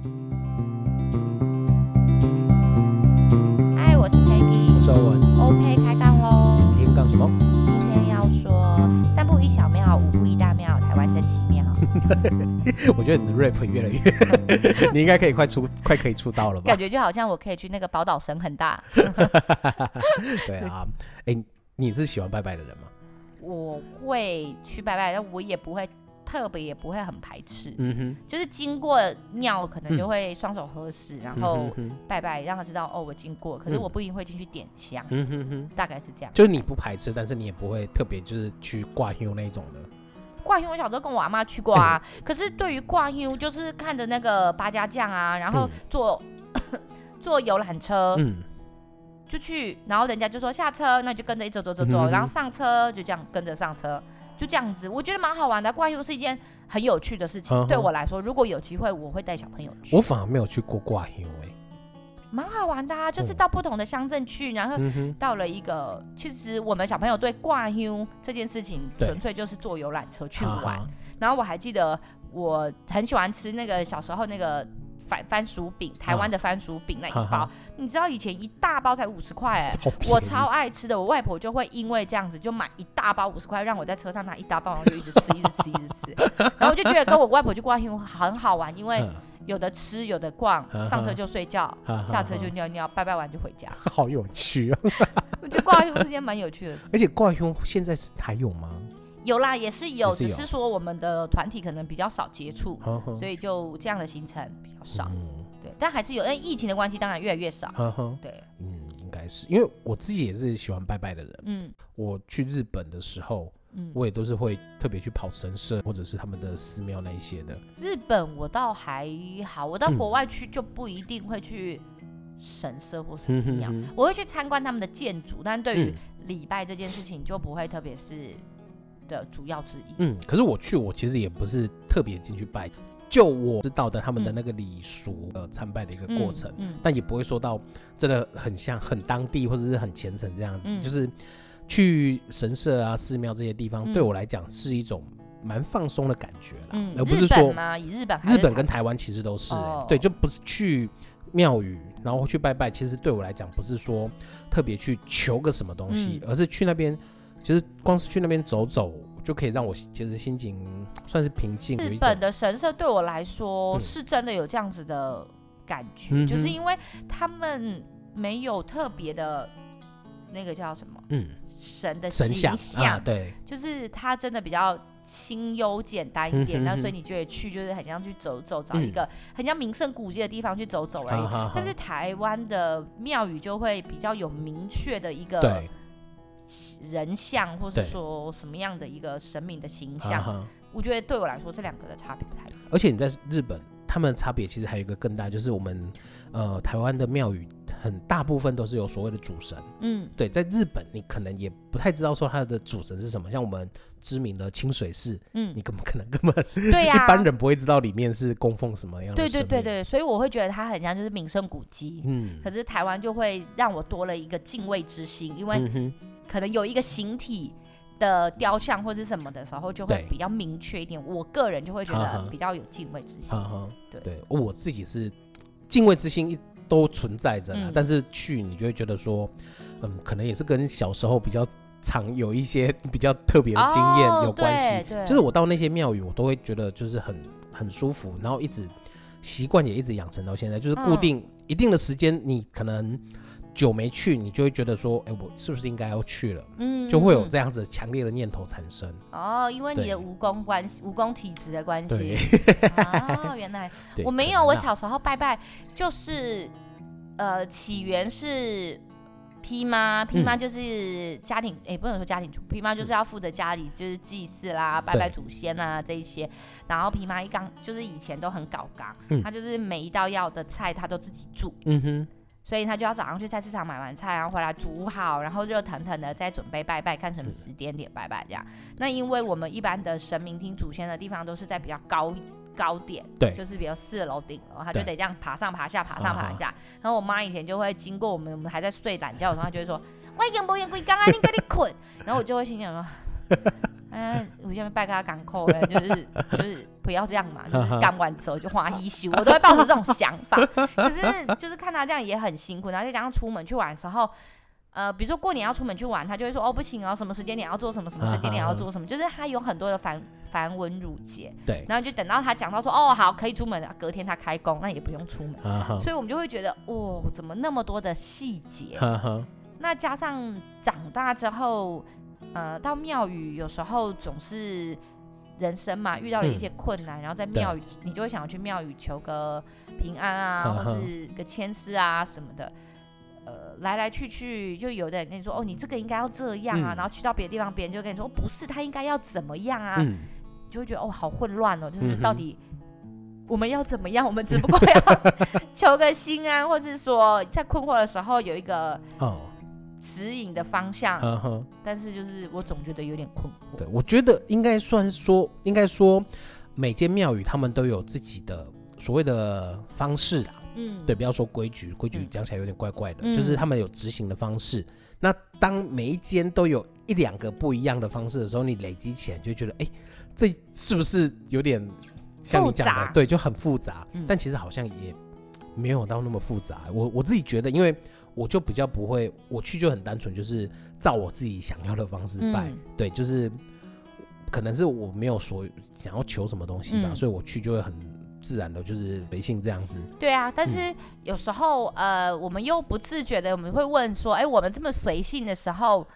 嗨，我是 Peggy，我是欧文。OK，开杠喽！今天干什么？今天要说三步一小庙，五步一大庙，台湾真奇妙。我觉得你的 rap 越来越，你应该可以快出，快可以出道了吧？感觉就好像我可以去那个宝岛神很大。对啊，哎、欸，你是喜欢拜拜的人吗？我会去拜拜，但我也不会特别，也不会很排斥。嗯哼，就是经过庙，可能就会双手合十，嗯、然后拜拜，让他知道哦，我经过。可是我不一定会进去点香。嗯哼哼，大概是这样。就是你不排斥，但是你也不会特别就是去挂香那种的。挂香，我小时候跟我阿妈去过啊。嗯、可是对于挂香，就是看着那个八家将啊，然后坐、嗯、坐游览车。嗯。就去，然后人家就说下车，那就跟着一走走走走，嗯、然后上车就这样跟着上车，就这样子，我觉得蛮好玩的。挂香是一件很有趣的事情，嗯、对我来说，如果有机会，我会带小朋友去。我反而没有去过挂香哎，蛮好玩的啊，就是到不同的乡镇去，然后到了一个，嗯、其实我们小朋友对挂香这件事情，纯粹就是坐游览车去玩。对然后我还记得我很喜欢吃那个小时候那个。番番薯饼，台湾的番薯饼那一包，啊、你知道以前一大包才五十块哎，我超爱吃的，我外婆就会因为这样子就买一大包五十块，让我在车上拿一大包，然后就一直吃，一直吃，一直吃，然后我就觉得跟我外婆去逛香很好玩，因为有的吃，有的逛，上车就睡觉，下车就尿尿，拜拜完就回家，好有趣啊！我觉得逛香是件蛮有趣的事，而且逛香现在是还有吗？有啦，也是有，是有，只是说我们的团体可能比较少接触，呵呵所以就这样的行程比较少。嗯、对，但还是有，因为疫情的关系，当然越来越少。对，嗯，应该是因为我自己也是喜欢拜拜的人。嗯，我去日本的时候，嗯，我也都是会特别去跑神社或者是他们的寺庙那一些的。日本我倒还好，我到国外去就不一定会去神社或什么样，嗯、哼哼我会去参观他们的建筑，但对于礼拜这件事情就不会特别是。的主要之一。嗯，可是我去，我其实也不是特别进去拜，就我知道的他们的那个礼俗呃参拜的一个过程，嗯，嗯但也不会说到真的很像很当地或者是很虔诚这样子，嗯、就是去神社啊、寺庙这些地方，嗯、对我来讲是一种蛮放松的感觉啦，嗯、而不是说以日本日本跟台湾其实都是、欸，哦、对，就不是去庙宇然后去拜拜，其实对我来讲不是说特别去求个什么东西，嗯、而是去那边。其实光是去那边走走，就可以让我其实心情算是平静。日本的神社对我来说是真的有这样子的感觉，嗯、就是因为他们没有特别的，那个叫什么，嗯，神的形象，神像啊，对，就是他真的比较清幽简单一点，那、嗯、所以你觉得去就是很像去走走，找一个很像名胜古迹的地方去走走而已。嗯、但是台湾的庙宇就会比较有明确的一个。对人像，或是说什么样的一个神明的形象，对我觉得对我来说，这两个的差别不太一样。而且你在日本，他们的差别其实还有一个更大，就是我们呃台湾的庙宇很大部分都是有所谓的主神。嗯，对，在日本你可能也不太知道说他的主神是什么，像我们知名的清水寺，嗯，你根本可能根本对呀、啊，一般人不会知道里面是供奉什么样的。对对对对，所以我会觉得它很像就是名胜古迹。嗯，可是台湾就会让我多了一个敬畏之心，因为、嗯。可能有一个形体的雕像或者什么的时候，就会比较明确一点。我个人就会觉得比较有敬畏之心。对对，我自己是敬畏之心一都存在着，嗯、但是去你就会觉得说，嗯，可能也是跟小时候比较常有一些 比较特别的经验有关系。哦、就是我到那些庙宇，我都会觉得就是很很舒服，然后一直习惯也一直养成到现在，就是固定一定的时间，你可能。久没去，你就会觉得说，哎、欸，我是不是应该要去了？嗯，就会有这样子强烈的念头产生。哦，因为你的蜈蚣关系，蜈蚣体质的关系。哦，原来我没有。我小时候拜拜，就是呃，起源是 P 妈，，P 妈就是家庭，也、嗯欸，不能说家庭主，，P 妈就是要负责家里就是祭祀啦、拜拜祖先啊这一些。然后批妈一刚就是以前都很搞刚，嗯、他就是每一道要的菜他都自己煮。嗯哼。所以他就要早上去菜市场买完菜，然后回来煮好，然后热腾腾的再准备拜拜，看什么时间点拜拜这样。那因为我们一般的神明厅祖先的地方都是在比较高高点，对，就是比如四楼顶，然后他就得这样爬上爬下，爬上爬下。然后我妈以前就会经过我们，我们还在睡懒觉的时候，她就会说：“ 我已经不用归刚啊，你赶紧困。”然后我就会心想说。哎，我下面拜给他港口了，就是 就是不要这样嘛，就是 干完之后就花一宿，我都会抱着这种想法。可是就是看他这样也很辛苦，然后再加上出门去玩的时候，呃，比如说过年要出门去玩，他就会说哦不行哦，什么时间点要做什么，什么时间点要做什么，就是他有很多的繁繁文缛节。对，然后就等到他讲到说哦好可以出门了，隔天他开工，那也不用出门，所以我们就会觉得哦怎么那么多的细节？那加上长大之后。呃，到庙宇有时候总是人生嘛，遇到了一些困难，嗯、然后在庙宇你就会想要去庙宇求个平安啊，呵呵或是个签诗啊什么的。呃，来来去去，就有的人跟你说，哦，你这个应该要这样啊，嗯、然后去到别的地方，别人就跟你说，哦，不是，他应该要怎么样啊？嗯、就会觉得哦，好混乱哦，就是到底我们要怎么样？我们只不过要 求个心安，或是说在困惑的时候有一个哦。指引的方向，嗯哼，但是就是我总觉得有点困惑。对，我觉得应该算说，应该说每间庙宇他们都有自己的所谓的方式啦，嗯，对，不要说规矩，规矩讲起来有点怪怪的，嗯、就是他们有执行的方式。嗯、那当每一间都有一两个不一样的方式的时候，你累积起来就会觉得，哎、欸，这是不是有点像你讲的？对，就很复杂。嗯、但其实好像也没有到那么复杂。我我自己觉得，因为。我就比较不会，我去就很单纯，就是照我自己想要的方式拜，嗯、对，就是可能是我没有说想要求什么东西吧，嗯、所以我去就会很自然的，就是随性这样子。对啊，但是有时候、嗯、呃，我们又不自觉的，我们会问说，哎、欸，我们这么随性的时候。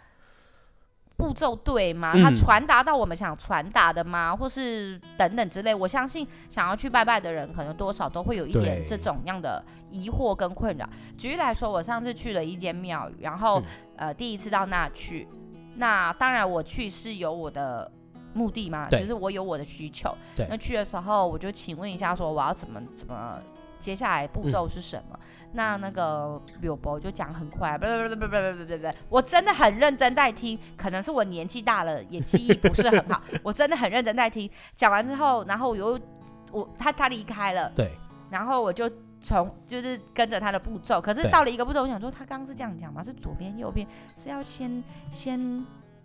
步骤对吗？它传达到我们想传达的吗？嗯、或是等等之类？我相信想要去拜拜的人，可能多少都会有一点这种样的疑惑跟困扰。举例来说，我上次去了一间庙宇，然后、嗯、呃第一次到那去，那当然我去是有我的目的嘛，就是我有我的需求。那去的时候，我就请问一下，说我要怎么怎么。接下来步骤是什么？嗯、那那个柳伯就讲很快，不不不不不不不不，我真的很认真在听，可能是我年纪大了，也记忆不是很好，我真的很认真在听。讲完之后，然后我又我他他离开了，对，然后我就从就是跟着他的步骤，可是到了一个步骤，我想说他刚刚是这样讲吗？是左边右边是要先先。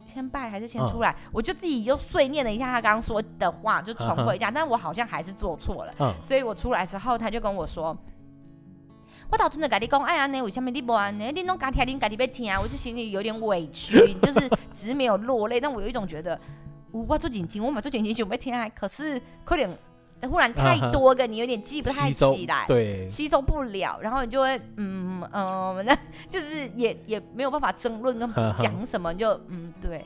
先拜还是先出来？嗯、我就自己又碎念了一下他刚刚说的话，就重复一下。嗯、但我好像还是做错了，嗯、所以我出来之后，他就跟我说：“我到真的跟你讲，哎呀，你为什么你不安呢？你弄刚听，你自己要听啊！”我就心里有点委屈，就是 只是没有落泪，但我有一种觉得，我做紧紧，我嘛做紧紧想要听，可是可能忽然太多个，你有点记不太起来，对，吸收不了，然后你就会嗯嗯，那、呃、就是也也没有办法争论跟 讲什么，就嗯对，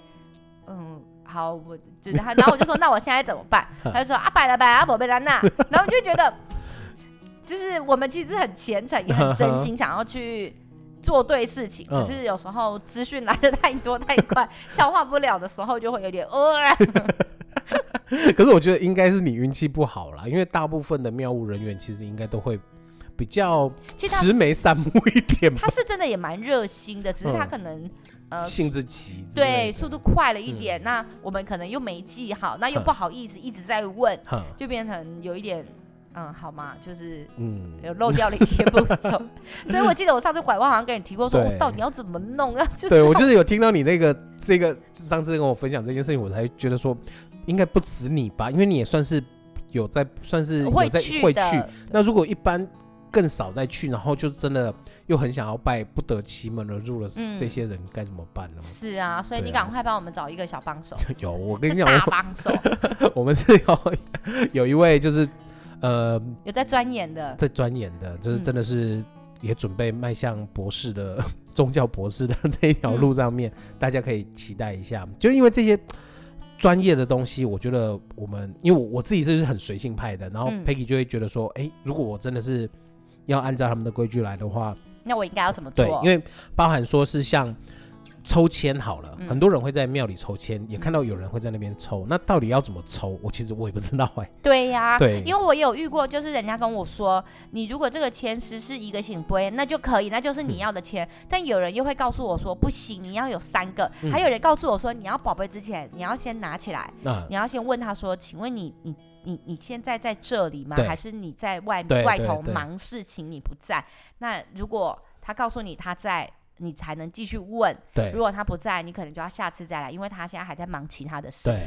嗯好，我就是他，然后我就说那我现在怎么办？他就说啊拜了拜啊宝贝兰娜，然后我就觉得就是我们其实很虔诚也很真心想要去做对事情，可是有时候资讯来的太多太快，消化不了的时候就会有点呃。可是我觉得应该是你运气不好啦，因为大部分的妙务人员其实应该都会比较慈眉善目一点。他是真的也蛮热心的，只是他可能、嗯、呃性子急，对，速度快了一点。嗯、那我们可能又没记好，那又不好意思一直在问，嗯、就变成有一点嗯，好吗？就是嗯，有漏掉了一些步骤。嗯、所以我记得我上次拐弯好像跟你提过，说我到底要怎么弄啊？就是、对我就是有听到你那个这个上次跟我分享这件事情，我才觉得说。应该不止你吧，因为你也算是有在，算是有在会去。那如果一般更少再去，然后就真的又很想要拜，不得其门而入了，这些人该怎么办呢？是啊，所以你赶快帮我们找一个小帮手。有，我跟你讲，大 帮手。我们是有有一位，就是呃，有在钻研的，在钻研的，就是真的是也准备迈向博士的宗教博士的这一条路上面，大家可以期待一下。就因为这些。专业的东西，我觉得我们，因为我我自己是很随性派的，然后 Peggy 就会觉得说，哎、如果我真的是要按照他们的规矩来的话，那我应该要怎么做？对，因为包含说是像。抽签好了，嗯、很多人会在庙里抽签，也看到有人会在那边抽。那到底要怎么抽？我其实我也不知道哎、欸。对呀、啊，对，因为我也有遇过，就是人家跟我说，你如果这个签诗是一个醒杯，那就可以，那就是你要的签。嗯、但有人又会告诉我说，不行，你要有三个。嗯、还有人告诉我说，你要宝贝之前，你要先拿起来，啊、你要先问他说，请问你你你你现在在这里吗？还是你在外外头忙事情你不在？那如果他告诉你他在。你才能继续问。对，如果他不在，你可能就要下次再来，因为他现在还在忙其他的事。对，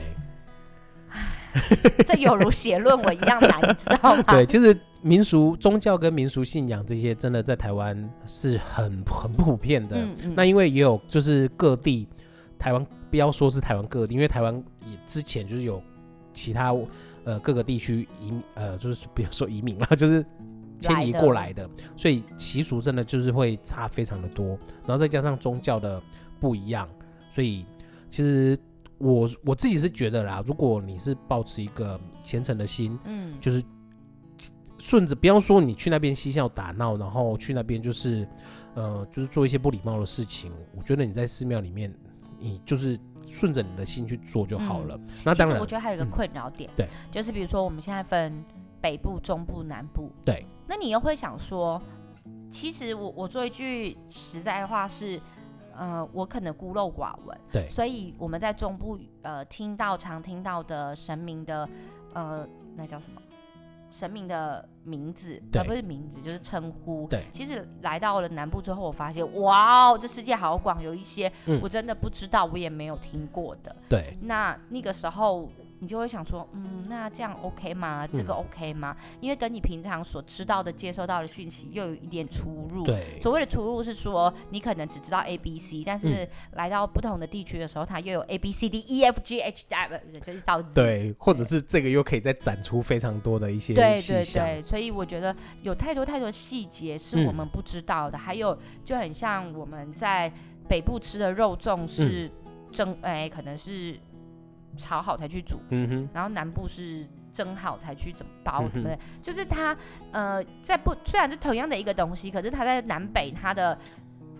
这有如写论文一样难，你知道吗？对，其实民俗宗教跟民俗信仰这些，真的在台湾是很很普遍的。嗯嗯。那因为也有就是各地台湾，不要说是台湾各地，因为台湾也之前就是有其他呃各个地区移呃就是比如说移民啦，就是。迁移过来的，所以习俗真的就是会差非常的多，然后再加上宗教的不一样，所以其实我我自己是觉得啦，如果你是保持一个虔诚的心，嗯，就是顺着，不要说你去那边嬉笑打闹，然后去那边就是呃，就是做一些不礼貌的事情，我觉得你在寺庙里面，你就是顺着你的心去做就好了。嗯、那当然，我觉得还有一个困扰点、嗯，对，就是比如说我们现在分北部、中部、南部，对。那你又会想说，其实我我做一句实在话是，呃，我可能孤陋寡闻，对，所以我们在中部呃听到常听到的神明的呃那叫什么神明的名字，而不是名字就是称呼，对，其实来到了南部之后，我发现哇哦，这世界好广，有一些我真的不知道，我也没有听过的，对，那那个时候。你就会想说，嗯，那这样 OK 吗？这个 OK 吗？嗯、因为跟你平常所知道的、接收到的讯息又有一点出入。对，所谓的出入是说，你可能只知道 A、B、C，但是来到不同的地区的时候，它又有 A、B、C、D、E、F、G、H、W，就是到。对，或者是这个又可以再展出非常多的一些对对对，所以我觉得有太多太多细节是我们不知道的。嗯、还有就很像我们在北部吃的肉粽是正，哎、可能是。炒好才去煮，嗯哼，然后南部是蒸好才去怎么包，对不对？就是它，呃，在不虽然是同样的一个东西，可是它在南北它的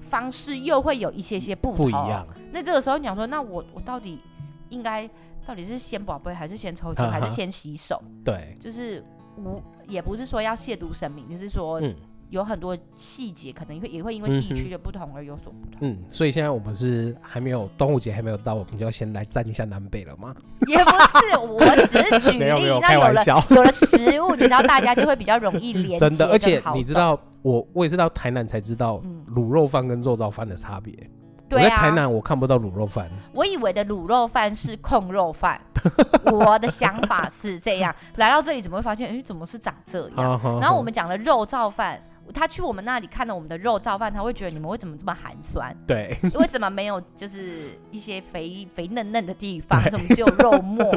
方式又会有一些些不同。不一样。那这个时候你想说，那我我到底应该到底是先宝贝还是先抽筋 还是先洗手？对，就是无也不是说要亵渎神明，就是说。嗯有很多细节，可能会也会因为地区的不同而有所不同。嗯，所以现在我们是还没有端午节还没有到，我们就要先来战一下南北了吗？也不是，我只是举例。没 有没有，了食物，你知道大家就会比较容易连接。真的，而且你知道，我我也是到台南才知道卤肉饭跟肉燥饭的差别。对啊。我在台南我看不到卤肉饭。我以为的卤肉饭是控肉饭。我的想法是这样，来到这里怎么会发现？哎，怎么是长这样？然后我们讲的肉燥饭。他去我们那里看到我们的肉燥饭，他会觉得你们为什么这么寒酸？对，为什么没有就是一些肥肥嫩嫩的地方，怎么只有肉末？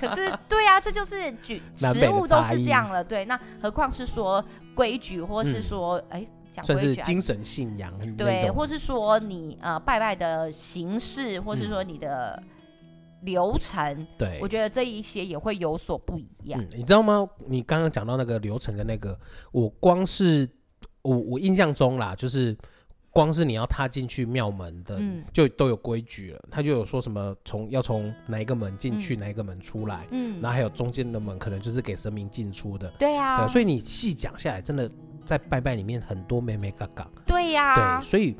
可是，对啊，这就是举食物都是这样了。对，那何况是说规矩，或是说，哎、嗯，讲规矩，精神信仰，对，或是说你呃拜拜的形式，或是说你的流程，对、嗯，我觉得这一些也会有所不一样。嗯、你知道吗？你刚刚讲到那个流程的那个，我光是。我我印象中啦，就是光是你要踏进去庙门的，嗯、就都有规矩了。他就有说什么从要从哪一个门进去，嗯、哪一个门出来，嗯，然后还有中间的门可能就是给神明进出的。对呀、啊，所以你细讲下来，真的在拜拜里面很多眉眉角角。对呀、啊，对，所以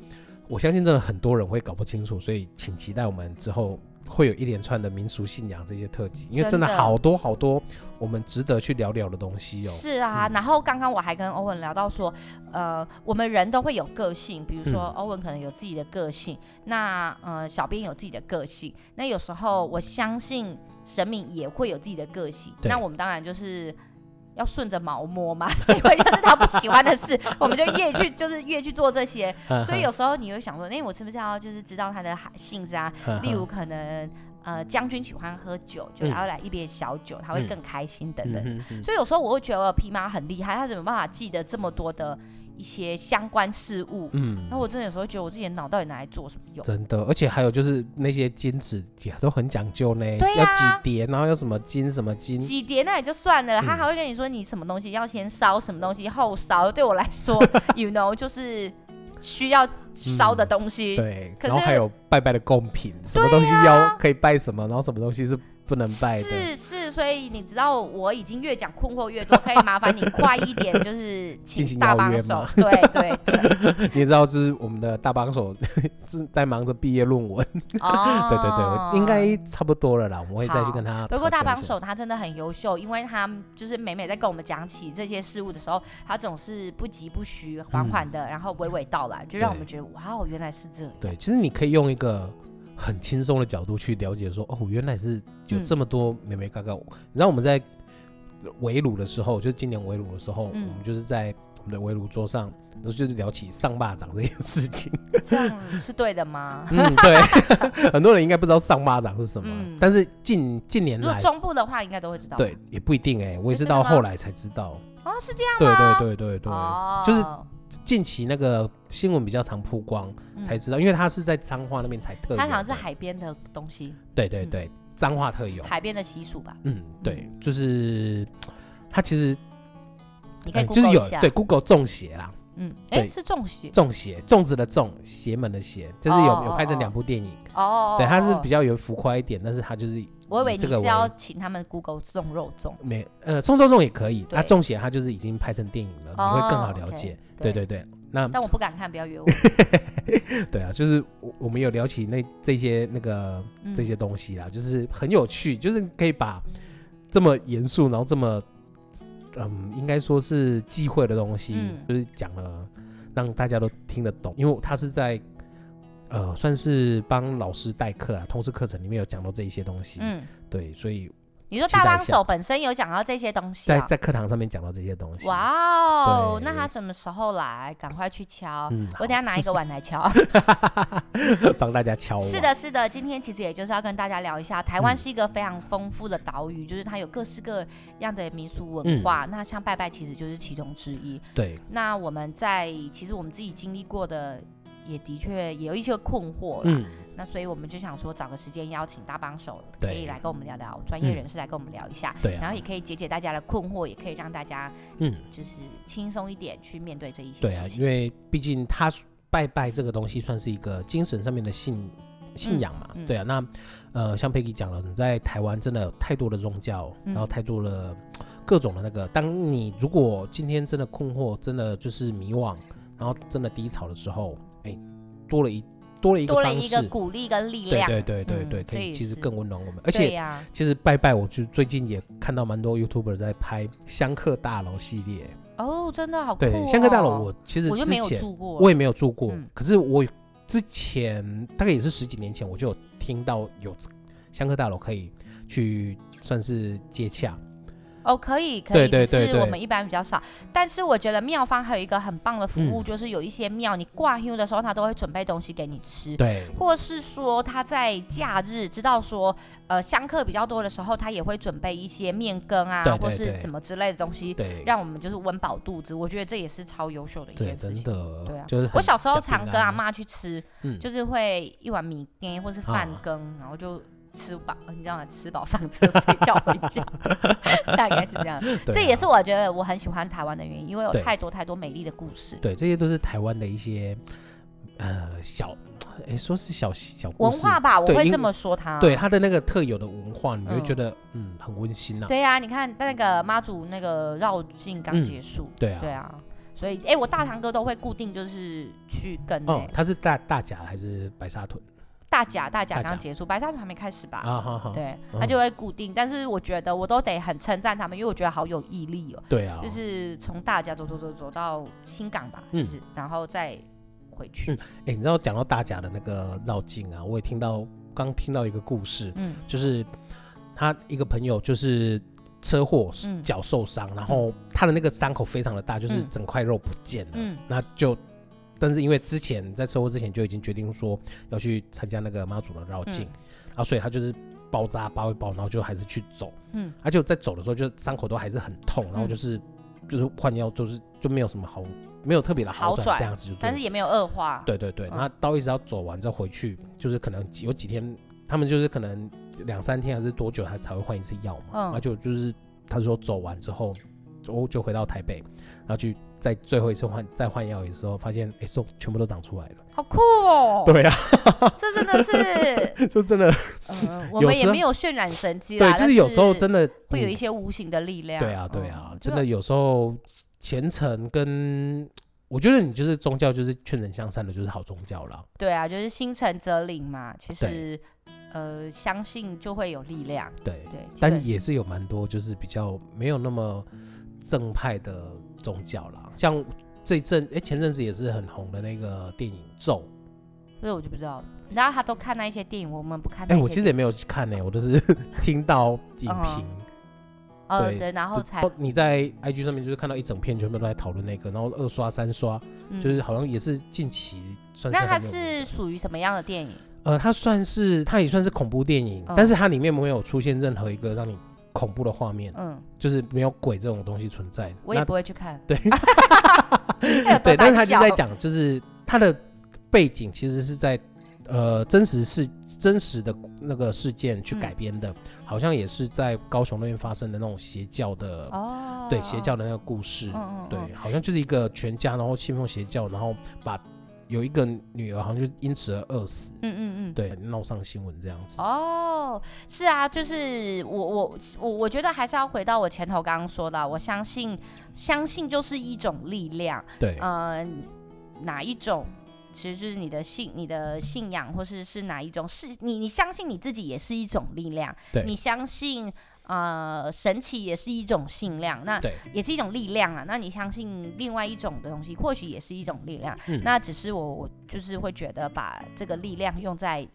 我相信真的很多人会搞不清楚，所以请期待我们之后。会有一连串的民俗信仰这些特辑，因为真的好多好多我们值得去聊聊的东西哦。是啊，嗯、然后刚刚我还跟欧文聊到说，呃，我们人都会有个性，比如说欧文可能有自己的个性，嗯、那呃小编有自己的个性，那有时候我相信神明也会有自己的个性，那我们当然就是。要顺着毛摸嘛，所以就是他不喜欢的事，我们就越去就是越去做这些。所以有时候你会想说，哎，我是不是要就是知道他的性子啊？例如可能呃将军喜欢喝酒，就然后来一杯小酒，他会更开心等等。所以有时候我会觉得我皮妈很厉害，他怎么办法记得这么多的？一些相关事物，嗯，那我真的有时候觉得我自己的脑到底拿来做什么用？真的，而且还有就是那些金纸也都很讲究呢，对呀、要，几叠，然后有什么金什么金，几叠那也就算了，嗯、他还会跟你说你什么东西要先烧，什么东西后烧。对我来说，you know，就是需要烧的东西，嗯、对，可是然后还有拜拜的贡品，什么东西要可以拜什么，然后什么东西是不能拜的，是所以你知道我已经越讲困惑越多，可以麻烦你快一点，就是请大帮手。对对 对，你知道，就是我们的大帮手 正在忙着毕业论文。哦，对对对，应该差不多了啦，我们会再去跟他。不过大帮手他真的很优秀，因为他就是每每在跟我们讲起这些事物的时候，他总是不疾不徐，缓缓的，然后娓娓道来，就让我们觉得哇哦，原来是这样。对，其实你可以用一个。很轻松的角度去了解说，哦，原来是有这么多美眉角角。嗯、你知道我们在围炉的时候，就是今年围炉的时候，嗯、我们就是在我们的围炉桌上，就是聊起上巴掌这件事情。这样是对的吗？嗯，对。很多人应该不知道上巴掌是什么，嗯、但是近近年来，如果中部的话，应该都会知道。对，也不一定哎、欸，我也是到后来才知道。哦，是这样吗？对对对对对，哦、就是。近期那个新闻比较常曝光，才知道，因为它是在彰化那边才特有。它好像是海边的东西。对对对，彰化特有。海边的习俗吧。嗯，对，就是它其实，你可以就是有对 Google 中邪啦。嗯，哎，是中邪。中邪，粽子的粽，邪门的邪，就是有有拍成两部电影。哦。对，它是比较有浮夸一点，但是它就是。我以为你是要请他们 Google 送肉粽。没，呃，送肉粽也可以。那中邪，它就是已经拍成电影了，你会更好了解。对对对，那但我不敢看，不要约我。对啊，就是我我们有聊起那这些那个这些东西啦，就是很有趣，就是可以把这么严肃，然后这么嗯，应该说是忌讳的东西，就是讲了让大家都听得懂，因为他是在呃算是帮老师代课啊，通识课程里面有讲到这一些东西，嗯，对，所以。你说大帮手本身有讲到这些东西，在在课堂上面讲到这些东西。哇哦，那他什么时候来？赶快去敲，我等下拿一个碗来敲，帮大家敲。是的，是的，今天其实也就是要跟大家聊一下，台湾是一个非常丰富的岛屿，就是它有各式各样的民俗文化。那像拜拜其实就是其中之一。对。那我们在其实我们自己经历过的。也的确也有一些困惑啦，嗯、那所以我们就想说找个时间邀请大帮手，可以来跟我们聊聊，专业人士来跟我们聊一下，对、嗯，然后也可以解解大家的困惑，也可以让大家嗯，就是轻松一点去面对这一些事情。对啊，因为毕竟他拜拜这个东西算是一个精神上面的信信仰嘛，嗯嗯、对啊，那呃像佩奇讲了，你在台湾真的有太多的宗教，然后太多的各种的那个，当你如果今天真的困惑，真的就是迷惘，然后真的低潮的时候。哎，多了一多了一个多了一个鼓励跟力量，对对对对对，可以其实更温暖我们。而且其实拜拜，我就最近也看到蛮多 YouTuber 在拍香客大楼系列。哦，真的好酷。对，香客大楼我其实我就没有住过，我也没有住过。可是我之前大概也是十几年前，我就有听到有香客大楼可以去算是接洽。哦，可以，可以，只是我们一般比较少。但是我觉得庙方还有一个很棒的服务，就是有一些庙，你挂香的时候，他都会准备东西给你吃。对，或是说他在假日知道说，呃，香客比较多的时候，他也会准备一些面羹啊，或是什么之类的东西，对，让我们就是温饱肚子。我觉得这也是超优秀的一件事情。真的，对啊，就是我小时候常跟阿妈去吃，就是会一碗米羹或是饭羹，然后就。吃饱，你知道吗？吃饱上车睡觉回家，大概是这样。啊、这也是我觉得我很喜欢台湾的原因，因为有太多太多美丽的故事。对，这些都是台湾的一些呃小，哎，说是小小文化吧，我会这么说它。对它的那个特有的文化，你会觉得嗯，嗯很温馨呐、啊。对呀、啊，你看那个妈祖那个绕境刚结束，嗯、对啊，对啊，所以哎，我大堂哥都会固定就是去跟、欸。哦，他是大大甲还是白沙屯？大甲大甲刚结束，白沙屯还没开始吧？啊，好好。对，他就会固定，但是我觉得我都得很称赞他们，因为我觉得好有毅力哦。对啊。就是从大甲走走走走到新港吧，就是然后再回去。嗯，哎，你知道讲到大甲的那个绕境啊，我也听到刚听到一个故事，嗯，就是他一个朋友就是车祸脚受伤，然后他的那个伤口非常的大，就是整块肉不见了，嗯，那就。但是因为之前在车祸之前就已经决定说要去参加那个妈祖的绕境，嗯、然后所以他就是包扎包一包，然后就还是去走。嗯，他就在走的时候，就伤口都还是很痛，然后就是、嗯、就是换药都是就没有什么好，没有特别的好转这样子就，但是也没有恶化。对对对，那刀一直要走完再回去，就是可能有几天，他们就是可能两三天还是多久，他才会换一次药嘛。嗯，那就就是他说走完之后。我就回到台北，然后去在最后一次换再换药的时候，发现哎，说、欸、全部都长出来了，好酷哦！对啊，这真的是，就真的，呃，我们也没有渲染神迹啦，对，就是有时候真的会有一些无形的力量。对啊，对啊，真的有时候虔诚跟。我觉得你就是宗教，就是劝人向善的，就是好宗教了。对啊，就是心诚则灵嘛。其实，呃，相信就会有力量。对对，但也是有蛮多就是比较没有那么正派的宗教啦。像这阵哎，前阵子也是很红的那个电影《咒》，这我就不知道了。然后他都看那一些电影，我们不看。哎，我其实也没有去看呢、欸，我都是听到影评。嗯 哦，对，然后才你在 IG 上面就是看到一整片全部都在讨论那个，然后二刷三刷，嗯、就是好像也是近期算是。那它是属于什么样的电影？呃，它算是它也算是恐怖电影，嗯、但是它里面没有出现任何一个让你恐怖的画面，嗯，就是没有鬼这种东西存在。我也不会去看。对，对，但是他就在讲，就是他的背景其实是在呃真实是真实的那个事件去改编的。嗯好像也是在高雄那边发生的那种邪教的，哦，对，邪教的那个故事，嗯、对，好像就是一个全家然后信奉邪教，然后把有一个女儿好像就因此而饿死，嗯嗯嗯，对，闹上新闻这样子。哦，是啊，就是我我我我觉得还是要回到我前头刚刚说的，我相信相信就是一种力量，对，呃，哪一种？其实就是你的信，你的信仰，或是是哪一种？是你你相信你自己也是一种力量。对，你相信呃神奇也是一种信量，那也是一种力量啊。那你相信另外一种的东西，或许也是一种力量。嗯，那只是我我就是会觉得把这个力量用在。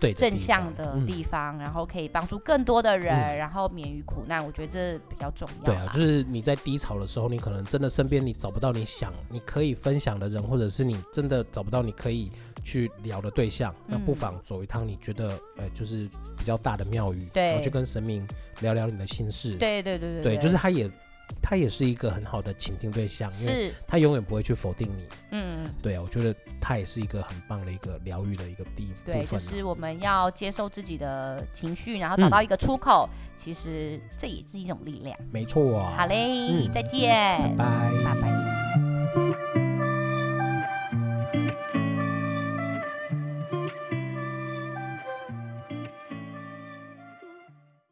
对正向的地方，嗯、然后可以帮助更多的人，嗯、然后免于苦难，我觉得这比较重要。对啊，就是你在低潮的时候，你可能真的身边你找不到你想你可以分享的人，或者是你真的找不到你可以去聊的对象，嗯、那不妨走一趟你觉得呃就是比较大的庙宇，对然后去跟神明聊聊你的心事。对对对对，对，就是他也。他也是一个很好的倾听对象，是因为他永远不会去否定你。嗯，对啊，我觉得他也是一个很棒的一个疗愈的一个地方。对，就是我们要接受自己的情绪，然后找到一个出口。嗯、其实这也是一种力量。没错啊。好嘞，嗯、再见，拜拜，拜拜。